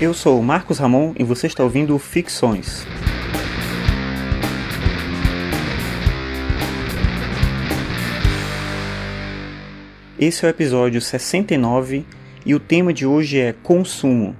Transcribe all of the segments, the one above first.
Eu sou Marcos Ramon e você está ouvindo Ficções. Esse é o episódio 69 e o tema de hoje é consumo.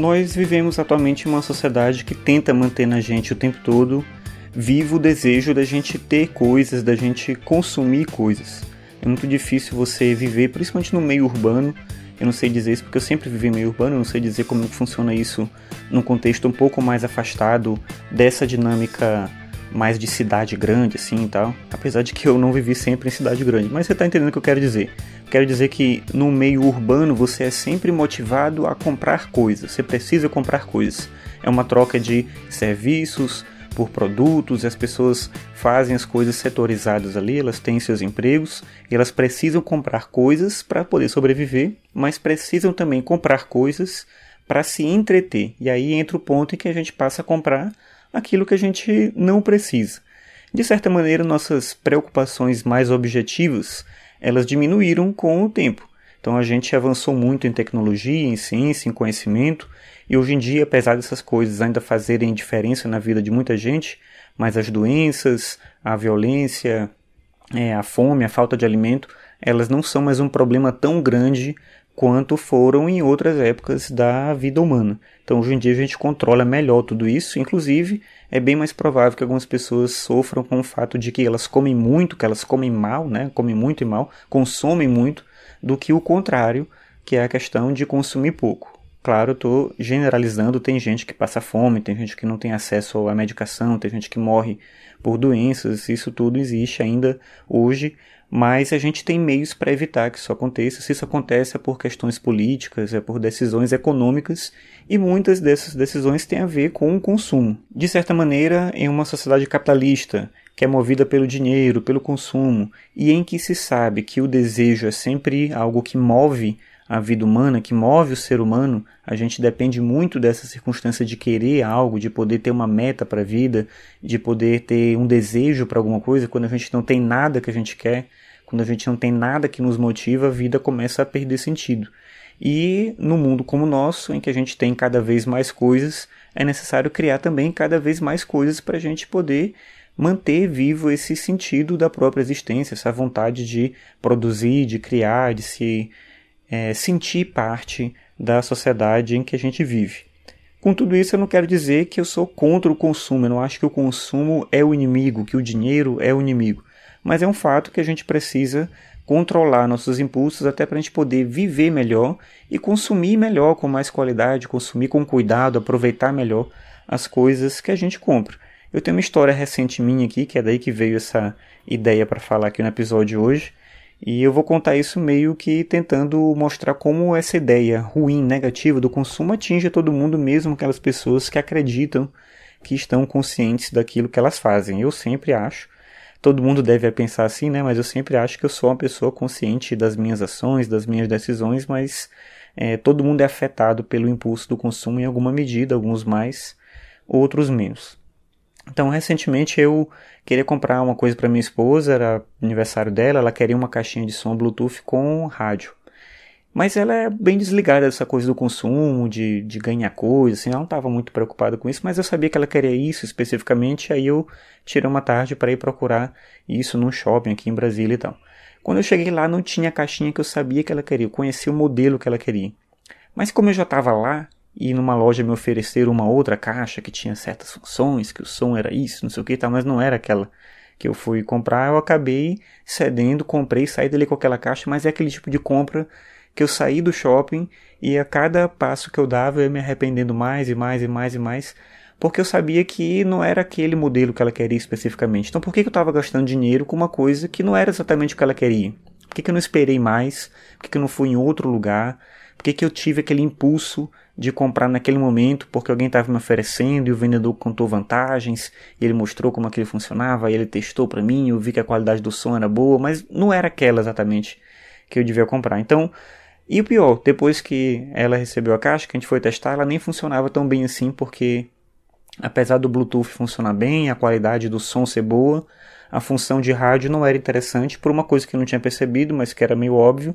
Nós vivemos atualmente uma sociedade que tenta manter na gente o tempo todo vivo o desejo da gente ter coisas, da gente consumir coisas. É muito difícil você viver, principalmente no meio urbano. Eu não sei dizer isso porque eu sempre vivi meio urbano, eu não sei dizer como funciona isso num contexto um pouco mais afastado dessa dinâmica mais de cidade grande, assim e tal. Apesar de que eu não vivi sempre em cidade grande, mas você está entendendo o que eu quero dizer. Quero dizer que no meio urbano você é sempre motivado a comprar coisas, você precisa comprar coisas. É uma troca de serviços por produtos, e as pessoas fazem as coisas setorizadas ali, elas têm seus empregos, e elas precisam comprar coisas para poder sobreviver, mas precisam também comprar coisas para se entreter. E aí entra o ponto em que a gente passa a comprar aquilo que a gente não precisa. De certa maneira, nossas preocupações mais objetivas elas diminuíram com o tempo. Então a gente avançou muito em tecnologia, em ciência, em conhecimento, e hoje em dia, apesar dessas coisas ainda fazerem diferença na vida de muita gente, mas as doenças, a violência, é, a fome, a falta de alimento, elas não são mais um problema tão grande quanto foram em outras épocas da vida humana. Então hoje em dia a gente controla melhor tudo isso, inclusive é bem mais provável que algumas pessoas sofram com o fato de que elas comem muito, que elas comem mal, né? Comem muito e mal, consomem muito, do que o contrário, que é a questão de consumir pouco. Claro, estou generalizando, tem gente que passa fome, tem gente que não tem acesso à medicação, tem gente que morre por doenças, isso tudo existe ainda hoje, mas a gente tem meios para evitar que isso aconteça. Se isso acontece é por questões políticas, é por decisões econômicas, e muitas dessas decisões têm a ver com o consumo. De certa maneira, em uma sociedade capitalista, que é movida pelo dinheiro, pelo consumo, e em que se sabe que o desejo é sempre algo que move a vida humana, que move o ser humano, a gente depende muito dessa circunstância de querer algo, de poder ter uma meta para a vida, de poder ter um desejo para alguma coisa, quando a gente não tem nada que a gente quer, quando a gente não tem nada que nos motiva, a vida começa a perder sentido. E no mundo como o nosso, em que a gente tem cada vez mais coisas, é necessário criar também cada vez mais coisas para a gente poder manter vivo esse sentido da própria existência, essa vontade de produzir, de criar, de se é, sentir parte da sociedade em que a gente vive. Com tudo isso, eu não quero dizer que eu sou contra o consumo, eu não acho que o consumo é o inimigo, que o dinheiro é o inimigo. Mas é um fato que a gente precisa controlar nossos impulsos até para a gente poder viver melhor e consumir melhor, com mais qualidade, consumir com cuidado, aproveitar melhor as coisas que a gente compra. Eu tenho uma história recente minha aqui, que é daí que veio essa ideia para falar aqui no episódio hoje. E eu vou contar isso meio que tentando mostrar como essa ideia ruim, negativa do consumo atinge todo mundo, mesmo aquelas pessoas que acreditam que estão conscientes daquilo que elas fazem. Eu sempre acho, todo mundo deve pensar assim, né? Mas eu sempre acho que eu sou uma pessoa consciente das minhas ações, das minhas decisões, mas é, todo mundo é afetado pelo impulso do consumo em alguma medida, alguns mais, outros menos. Então, recentemente eu queria comprar uma coisa para minha esposa, era aniversário dela, ela queria uma caixinha de som Bluetooth com rádio. Mas ela é bem desligada dessa coisa do consumo, de, de ganhar coisas, assim, ela não estava muito preocupada com isso, mas eu sabia que ela queria isso especificamente, aí eu tirei uma tarde para ir procurar isso num shopping aqui em Brasília e tal. Quando eu cheguei lá, não tinha a caixinha que eu sabia que ela queria, eu conhecia o modelo que ela queria. Mas como eu já estava lá, e numa loja me ofereceram uma outra caixa que tinha certas funções, que o som era isso, não sei o que, tá, mas não era aquela que eu fui comprar, eu acabei cedendo, comprei, saí dali com aquela caixa, mas é aquele tipo de compra que eu saí do shopping e a cada passo que eu dava eu ia me arrependendo mais e mais e mais e mais, porque eu sabia que não era aquele modelo que ela queria especificamente. Então por que eu estava gastando dinheiro com uma coisa que não era exatamente o que ela queria? Por que, que eu não esperei mais? Por que, que eu não fui em outro lugar? Por que, que eu tive aquele impulso de comprar naquele momento porque alguém estava me oferecendo e o vendedor contou vantagens e ele mostrou como aquilo funcionava e ele testou para mim, eu vi que a qualidade do som era boa, mas não era aquela exatamente que eu devia comprar. Então, E o pior, depois que ela recebeu a caixa, que a gente foi testar, ela nem funcionava tão bem assim, porque apesar do Bluetooth funcionar bem, a qualidade do som ser boa, a função de rádio não era interessante por uma coisa que eu não tinha percebido, mas que era meio óbvio,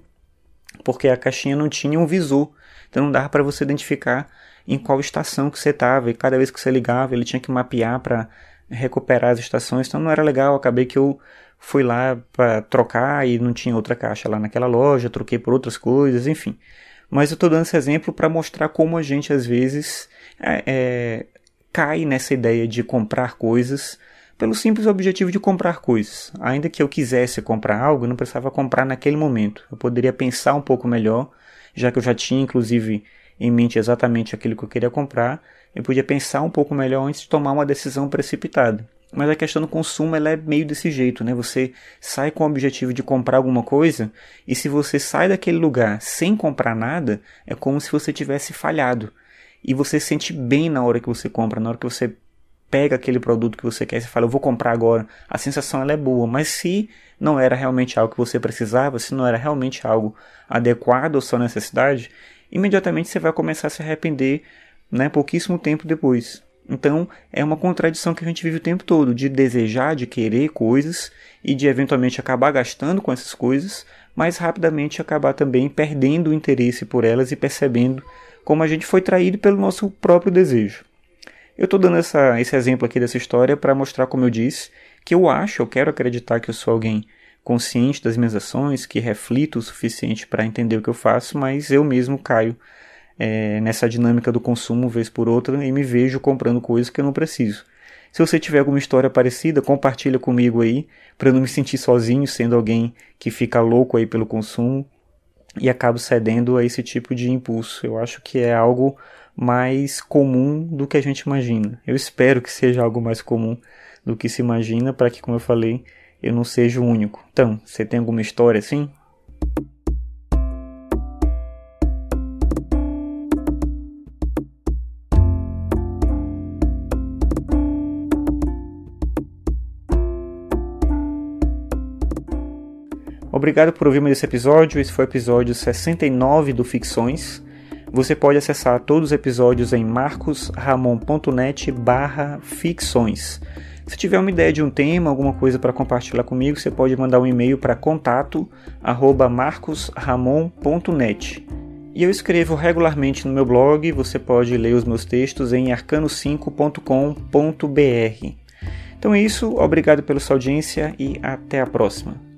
porque a caixinha não tinha um visor, então não dava para você identificar em qual estação que você estava, e cada vez que você ligava ele tinha que mapear para recuperar as estações, então não era legal, acabei que eu fui lá para trocar e não tinha outra caixa lá naquela loja, troquei por outras coisas, enfim. Mas eu estou dando esse exemplo para mostrar como a gente às vezes é, é, cai nessa ideia de comprar coisas pelo simples objetivo de comprar coisas. Ainda que eu quisesse comprar algo, eu não precisava comprar naquele momento. Eu poderia pensar um pouco melhor, já que eu já tinha inclusive em mente exatamente aquilo que eu queria comprar, eu podia pensar um pouco melhor antes de tomar uma decisão precipitada. Mas a questão do consumo ela é meio desse jeito, né? Você sai com o objetivo de comprar alguma coisa e se você sai daquele lugar sem comprar nada, é como se você tivesse falhado. E você sente bem na hora que você compra, na hora que você pega aquele produto que você quer e fala, eu vou comprar agora. A sensação ela é boa, mas se não era realmente algo que você precisava, se não era realmente algo adequado à sua necessidade, imediatamente você vai começar a se arrepender, né, pouquíssimo tempo depois. Então, é uma contradição que a gente vive o tempo todo, de desejar, de querer coisas e de eventualmente acabar gastando com essas coisas, mas rapidamente acabar também perdendo o interesse por elas e percebendo como a gente foi traído pelo nosso próprio desejo. Eu estou dando essa, esse exemplo aqui dessa história para mostrar, como eu disse, que eu acho, eu quero acreditar que eu sou alguém consciente das minhas ações, que reflito o suficiente para entender o que eu faço, mas eu mesmo caio é, nessa dinâmica do consumo vez por outra e me vejo comprando coisas que eu não preciso. Se você tiver alguma história parecida, compartilha comigo aí, para eu não me sentir sozinho sendo alguém que fica louco aí pelo consumo e acabo cedendo a esse tipo de impulso. Eu acho que é algo mais comum do que a gente imagina. Eu espero que seja algo mais comum do que se imagina, para que, como eu falei, eu não seja o único. Então, você tem alguma história assim? Obrigado por ouvir mais esse episódio. Esse foi o episódio 69 do Ficções. Você pode acessar todos os episódios em marcosramon.net barra ficções. Se tiver uma ideia de um tema, alguma coisa para compartilhar comigo, você pode mandar um e-mail para contato marcosramon.net. E eu escrevo regularmente no meu blog, você pode ler os meus textos em arcano5.com.br. Então é isso, obrigado pela sua audiência e até a próxima.